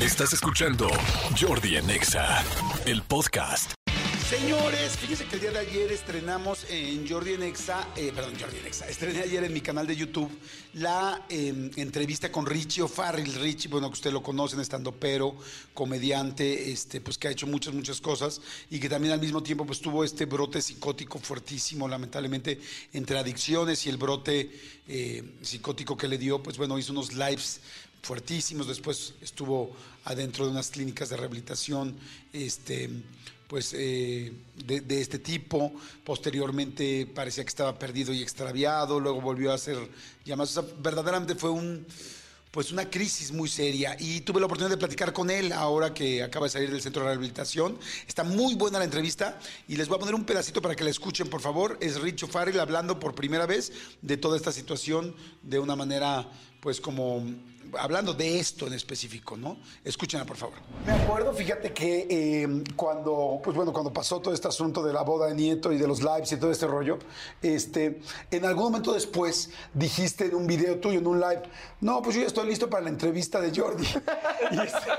Estás escuchando Jordi en Exa, el podcast. Señores, fíjense que el día de ayer estrenamos en Jordi en Exa, eh, perdón, Jordi en Exa, estrené ayer en mi canal de YouTube la eh, entrevista con Richie O'Farrill. Richie, bueno, que usted lo conocen, estando pero, comediante, este, pues que ha hecho muchas, muchas cosas y que también al mismo tiempo pues tuvo este brote psicótico fuertísimo, lamentablemente, entre adicciones y el brote eh, psicótico que le dio, pues bueno, hizo unos lives fuertísimos, después estuvo adentro de unas clínicas de rehabilitación, este pues eh, de, este tipo. Posteriormente parecía que estaba perdido y extraviado, luego volvió a ser llamadas. Verdaderamente fue un pues una crisis muy seria y tuve la oportunidad de platicar con él ahora que acaba de salir del centro de rehabilitación. Está muy buena la entrevista y les voy a poner un pedacito para que la escuchen, por favor. Es Richo Farrell hablando por primera vez de toda esta situación de una manera pues como hablando de esto en específico, ¿no? Escúchenla, por favor. Me acuerdo, fíjate que eh, cuando, pues bueno, cuando pasó todo este asunto de la boda de Nieto y de los lives y todo este rollo, este, en algún momento después dijiste en un video tuyo, en un live, no, pues yo ya estoy listo para la entrevista de Jordi. y, este,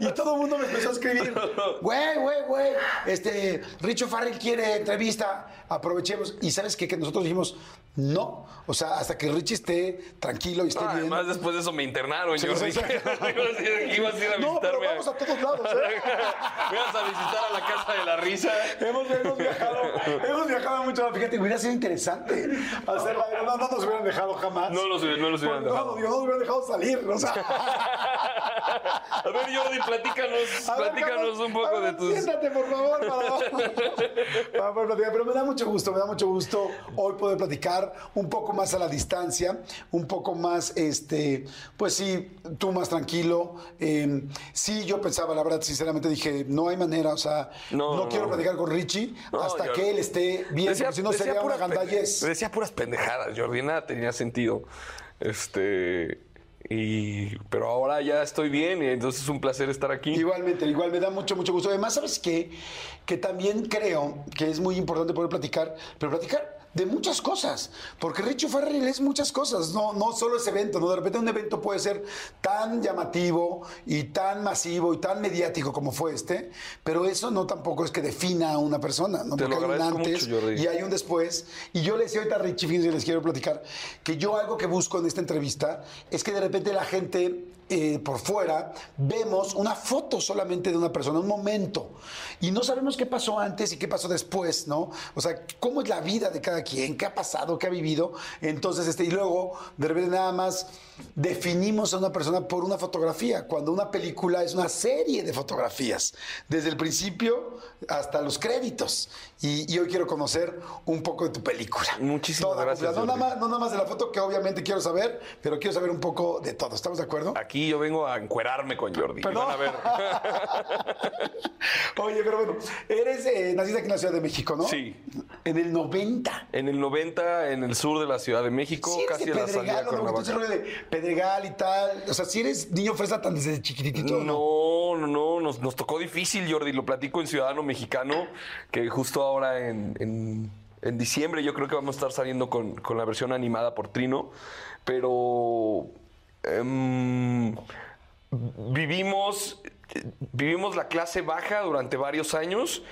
y, todo el mundo me empezó a escribir, güey, güey, güey, este, Richo Farrell quiere entrevista, aprovechemos. Y sabes qué? que nosotros dijimos, no, o sea, hasta que Richie esté tranquilo y esté ah, bien. Además, después de eso me internaron. Sí, yo sí, sí. ibas a ir a no, pero vamos a todos lados. ¿eh? Ibas a visitar a la casa de la risa. hemos, hemos, viajado, hemos viajado mucho. Fíjate, hubiera sido interesante hacerla. No, no nos hubieran dejado jamás. No los, no los hubieran dejado. No, no nos hubieran dejado salir. O sea. A ver, Jordi, platícanos, platícanos un poco ver, de tus. Siéntate, por favor, para, poder platicar. Pero me da mucho gusto, me da mucho gusto hoy poder platicar un poco más a la distancia, un poco más, este, pues sí, tú más tranquilo. Eh, sí, yo pensaba, la verdad, sinceramente dije, no hay manera, o sea, no, no quiero no. platicar con Richie hasta que él esté bien, decía, porque si no sería una gandallez. Decía puras pendejadas, Jordi, nada tenía sentido. Este. Y, pero ahora ya estoy bien y entonces es un placer estar aquí. Igualmente, igual me da mucho, mucho gusto. Además, ¿sabes qué? Que también creo que es muy importante poder platicar, pero platicar de muchas cosas, porque Richo Farrell es muchas cosas, no, no solo ese evento, ¿no? De repente un evento puede ser tan llamativo y tan masivo y tan mediático como fue este, pero eso no tampoco es que defina a una persona, ¿no? Porque hay un antes mucho, y hay un después. Y yo le decía ahorita a Richie, fíjense, les quiero platicar, que yo algo que busco en esta entrevista es que de repente la gente eh, por fuera vemos una foto solamente de una persona, un momento, y no sabemos qué pasó antes y qué pasó después, ¿no? O sea, cómo es la vida de cada quien, qué ha pasado, qué ha vivido. Entonces, este, y luego, de repente nada más definimos a una persona por una fotografía, cuando una película es una serie de fotografías, desde el principio hasta los créditos. Y, y hoy quiero conocer un poco de tu película. Muchísimas Toda gracias. No nada, más, no nada más de la foto, que obviamente quiero saber, pero quiero saber un poco de todo. ¿Estamos de acuerdo? Aquí yo vengo a encuerarme con Jordi. Perdón. Van a ver. Oye, pero bueno, eres, eh, naciste aquí en la Ciudad de México, ¿no? Sí. En el 90. En el 90, en el sur de la Ciudad de México, Sí, casi en la salida con la de Pedregal y tal. O sea, si eres niño fresa tan desde chiquitito. No, no, no, nos, nos tocó difícil, Jordi. Lo platico en Ciudadano Mexicano, que justo ahora en, en, en diciembre yo creo que vamos a estar saliendo con, con la versión animada por Trino. Pero em, vivimos, vivimos la clase baja durante varios años.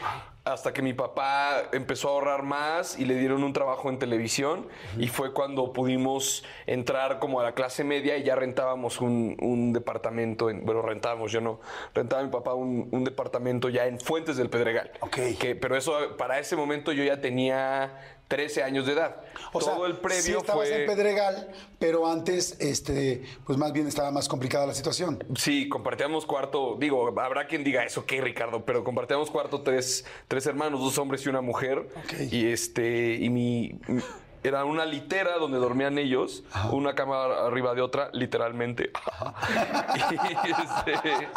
Hasta que mi papá empezó a ahorrar más y le dieron un trabajo en televisión y fue cuando pudimos entrar como a la clase media y ya rentábamos un, un departamento, en, bueno, rentábamos, yo no, rentaba mi papá un, un departamento ya en Fuentes del Pedregal. Ok. Que, pero eso, para ese momento yo ya tenía 13 años de edad. O Todo sea, el previo sí estabas fue... en Pedregal, pero antes, este, pues más bien estaba más complicada la situación. Sí, compartíamos cuarto. Digo, habrá quien diga eso, ¿qué, Ricardo? Pero compartíamos cuarto tres, tres hermanos, dos hombres y una mujer. Ok. Y este, y mi. mi- Era una litera donde dormían ellos, una cama arriba de otra, literalmente. y, este,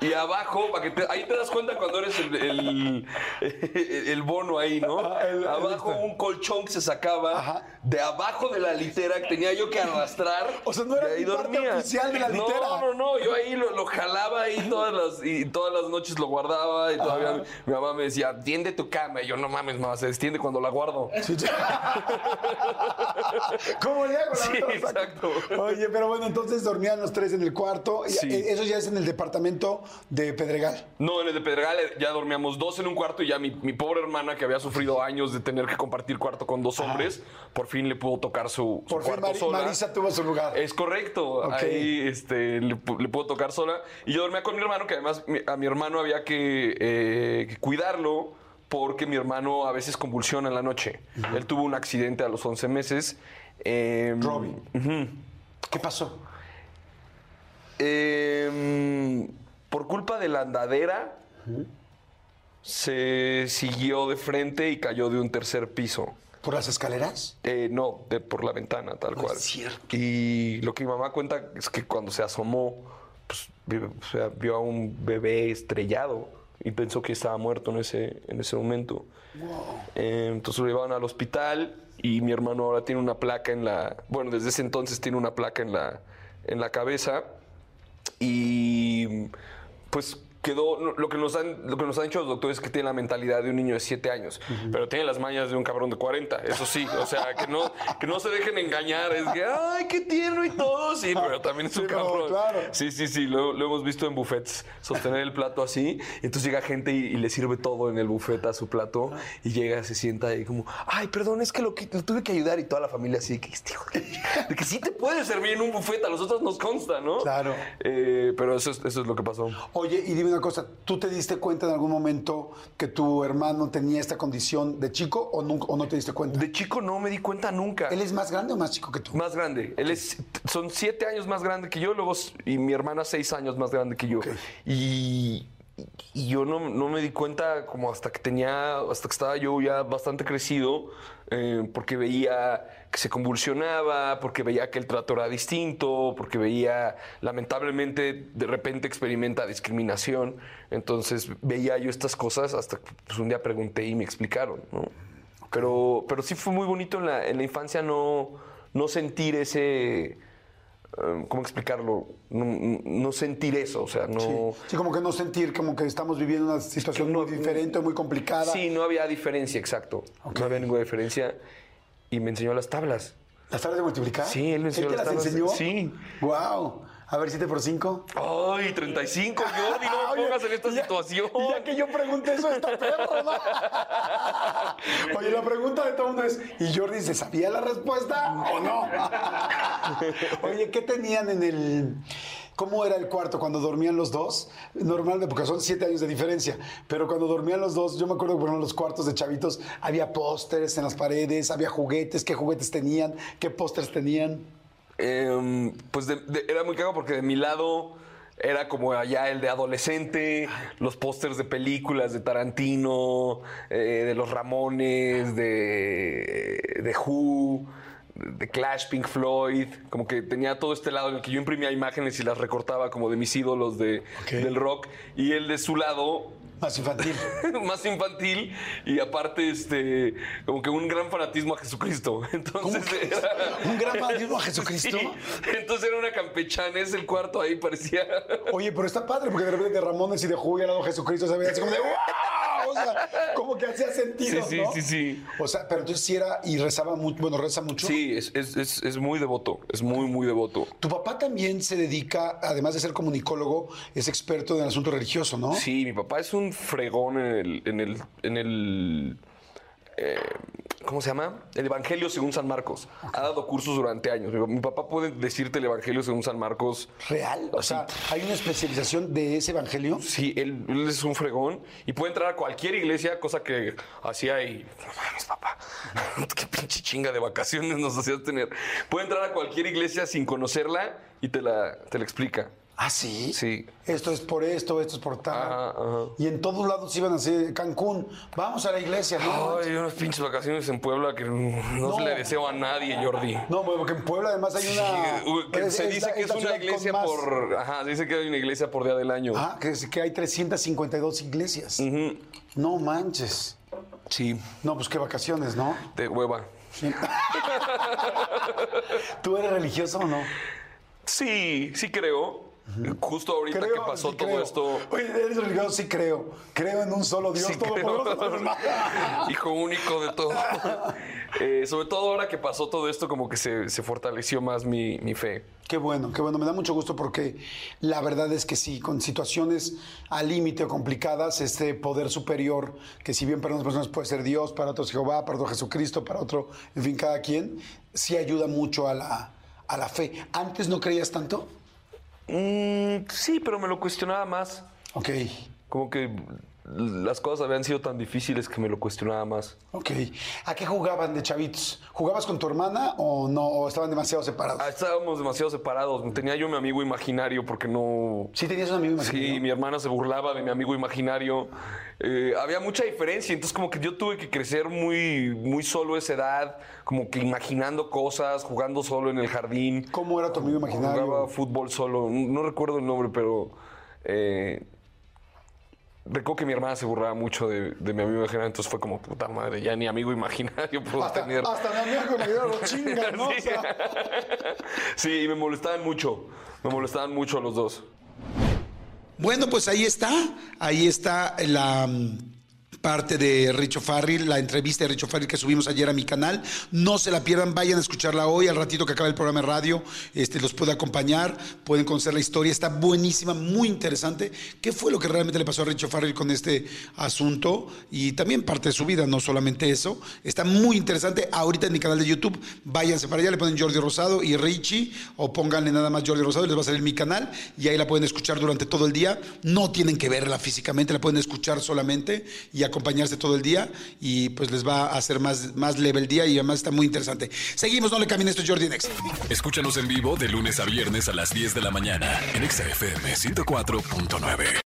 Y abajo, para que te- ahí te das cuenta cuando eres el, el, el bono ahí, ¿no? Ah, el- el abajo este. un colchón que se sacaba Ajá. de abajo de la litera que tenía yo que arrastrar. O sea, no era mi parte oficial de la litera. No, no, no. Yo ahí lo, lo jalaba ahí todas las, y todas las noches lo guardaba y todavía mi, mi mamá me decía, tiende tu cama. Y yo, no mames, mamá, se extiende cuando la guardo. Sí. ¿Cómo le hago? La Sí, exacto. Oye, pero bueno, entonces dormían los tres en el cuarto. y- Sí. eh, Eso ya es en el departamento de Pedregal. No, en el de Pedregal eh, ya dormíamos dos en un cuarto y ya mi, mi pobre hermana, que había sufrido años de tener que compartir cuarto con dos hombres, por fin le pudo tocar su, su Por fin cuarto Mari- sola. Marisa tuvo su lugar. Es correcto. Ahí este, le, le puedo tocar sola. Y yo dormía con mi hermano, que además a mi hermano había que, eh, que cuidarlo porque mi hermano a veces convulsiona en la noche. Él tuvo un accidente a los 11 meses. eh, Robin. ¿Qué pasó? Eh, de la andadera, se siguió de frente y cayó de un tercer piso. ¿Por las escaleras? Eh, no, de, por la ventana, tal No cual. es cierto. Y lo que mi mamá cuenta es que cuando se asomó, pues, vi- o sea, vio a un bebé estrellado y pensó que estaba muerto en ese, en ese momento. Eh, entonces lo llevaron al hospital y mi hermano ahora tiene una placa en la. Bueno, desde ese entonces tiene una placa en la, en la cabeza. Y пусть quedó. Lo que, nos han, lo que nos han dicho los doctores es que tiene la mentalidad de un niño de 7 años, pero tiene las mañas de un cabrón de 40. Eso sí, o sea, que no, que no se dejen engañar. Es que, ay, qué tierno y todo. Sí, pero también es un Sí, no, cabrón. claro. Sí, sí, sí, lo, lo hemos visto en buffets, sostener el plato así, y entonces llega gente y, y le sirve todo en el buffet a su plato, y llega, se sienta y como, ay, perdón, es que lo, lo tuve que ayudar, y toda la familia así, que, este hijo de, de que sí te puede servir en un buffet, a nosotros nos consta, ¿no? Claro. Eh, pero eso es, eso es lo que pasó. Oye, y dime una cosa, ¿tú te diste cuenta en algún momento que tu hermano tenía esta condición de chico o, nunca, o no te diste cuenta? De chico no me di cuenta nunca. ¿Él es más grande o más chico que tú? Más grande. Él es, son siete años más grande que yo, luego, y mi hermana seis años más grande que yo. Y yo no, no me di cuenta como hasta que tenía, hasta que estaba yo ya bastante crecido, eh, porque veía que se convulsionaba, porque veía que el trato era distinto, porque veía, lamentablemente, de repente experimenta discriminación. Entonces veía yo estas cosas hasta que pues, un día pregunté y me explicaron, ¿no? Pero, pero sí fue muy bonito en la, en la infancia no, no sentir ese. eh, ¿Cómo explicarlo? No, no sentir eso, o sea, no. Sí. Sí, como que no sentir como que estamos viviendo una situación muy diferente, muy complicada. Sí, no había diferencia, exacto. No había ninguna diferencia. Y me enseñó las tablas. ¿Las tablas de multiplicar? Sí, él me enseñó te las tablas enseñó? sí. Wow. A ver, 7 por 5. ¡Ay, 35, Jordi! No me pongas en esta situación. Y ya que yo pregunté eso, está perro, ¿no? Oye, la pregunta de todo mundo es, ¿y Jordi se sabía la respuesta o no? Oye, ¿qué tenían en el... ¿Cómo era el cuarto cuando dormían los dos? Normalmente, porque son siete años de diferencia, pero cuando dormían los dos, yo me acuerdo que en los cuartos de chavitos había pósters en las paredes, había juguetes, ¿qué juguetes tenían? ¿Qué pósters tenían? Em, pues era muy cagado porque de mi lado era como allá el de adolescente, los pósters de películas de Tarantino, eh, de los Ramones, de, de Who, de Clash, Pink Floyd, como que tenía todo este lado en el que yo imprimía imágenes y las recortaba como de mis ídolos de, del rock, y él de su lado Más infantil. más infantil y aparte este como que un gran fanatismo a Jesucristo. Entonces ¿Un gran fanatismo a Jesucristo? Sí. Entonces era una campechanés el cuarto ahí parecía Oye, pero está padre, porque de repente de Ramones y de Julio al lado Jesucristo se veía así como de ¡wow! O sea, como que hacía sentido, Sí, sí, ¿no? sí, sí. O sea, pero entonces sí era y rezaba mucho, bueno, reza mucho. Sí, es, es- es- es muy devoto, es muy, muy devoto. Tu papá también se dedica, además de ser comunicólogo, es experto en el asunto religioso, ¿no? Sí, mi papá es un fregón en el, en el, en el eh, ¿cómo se llama? El Evangelio según San Marcos. Ha dado cursos durante años. Mi, papá puede decirte el Evangelio según San Marcos. ¿Real? O sea, ¿hay una especialización de ese evangelio? Sí, él, él es un fregón y puede entrar a cualquier iglesia, cosa que hacía y. No mames, papá. Qué pinche chinga de vacaciones nos hacías tener. Puede entrar a cualquier iglesia sin conocerla y te la, te la explica. ¿Ah, sí? Sí. Esto es por esto, esto es por tal. Ajá, ajá. Y en todos lados iban así, Cancún, vamos a la iglesia, ¿no? Ay, unas pinches vacaciones en Puebla que no, No. se le deseo a nadie, Jordi. No, porque en Puebla además hay una... Sí, que se dice la- que es una iglesia más- por. Ajá, se dice que hay una iglesia por día del año. Ah, que, que hay 352 iglesias. No manches. Sí, No, pues qué vacaciones, ¿no? de hueva. Sí. ¿Tú eres religioso o no? Sí, sí creo. Justo ahorita que pasó sí todo creo. esto. Oye, ¿eres religioso? Sí creo. Creo en un solo Dios Sí, todopoderoso. Hijo único de todo. Eh, sobre todo ahora que pasó todo esto, como que se, se fortaleció más mi, mi fe. Qué bueno, qué bueno. Me da mucho gusto porque la verdad es que sí, con situaciones al límite o complicadas, este poder superior, que si bien para unas personas puede ser Dios, para otros Jehová, para otro Jesucristo, para otro, en fin, cada quien, sí ayuda mucho a la, a la fe. ¿Antes no creías tanto? Mm, sí, pero me lo cuestionaba más. Ok, Como que las cosas habían sido tan difíciles que me lo cuestionaba más. ok. ¿A qué jugaban de chavitos? ¿Jugabas con tu hermana o no? ¿O estaban demasiado separados? Ah, estábamos demasiado separados. Tenía yo mi amigo imaginario porque no. ¿Sí tenías un amigo Sí, imaginario? mi hermana se burlaba de mi amigo imaginario. Eh, había mucha diferencia, entonces como que yo tuve que crecer muy, muy solo a esa edad, como que imaginando cosas, jugando solo en el jardín. ¿Cómo era tu amigo imaginario? Jugaba fútbol solo, no recuerdo el nombre, pero eh, recuerdo que mi hermana se burlaba mucho de, de mi amigo imaginario, entonces fue como, puta madre, ya ni amigo imaginario puedo Hasta, tener. hasta mi amigo imaginario lo chingan, ¿no? O Sí. sea, Sí, y me molestaban mucho, me molestaban mucho los dos. Bueno, pues ahí está, ahí está la mm, parte de Richo Farril, la entrevista de Richo Farril que subimos ayer a mi canal. No se la pierdan, vayan a escucharla hoy, al ratito que acabe el programa de radio, este, los puede acompañar, pueden conocer la historia, está buenísima, muy interesante. ¿Qué fue lo que realmente le pasó a Richo Farril con este asunto? Y también parte de su vida, no solamente eso. Está muy interesante. Ahorita en mi canal de YouTube, váyanse para allá, le ponen Jordi Rosado y Richie, o pónganle nada más Jordi Rosado y les va a salir mi canal, y ahí la pueden escuchar durante todo el día. No tienen que verla físicamente, la pueden escuchar solamente acompañarse todo el día, y pues les va a hacer más, más leve el día y además está muy interesante. Seguimos, no le cambien esto, es Jordi Next. Escúchanos en vivo de lunes a viernes a las 10 de la mañana en Exa FM 104.9.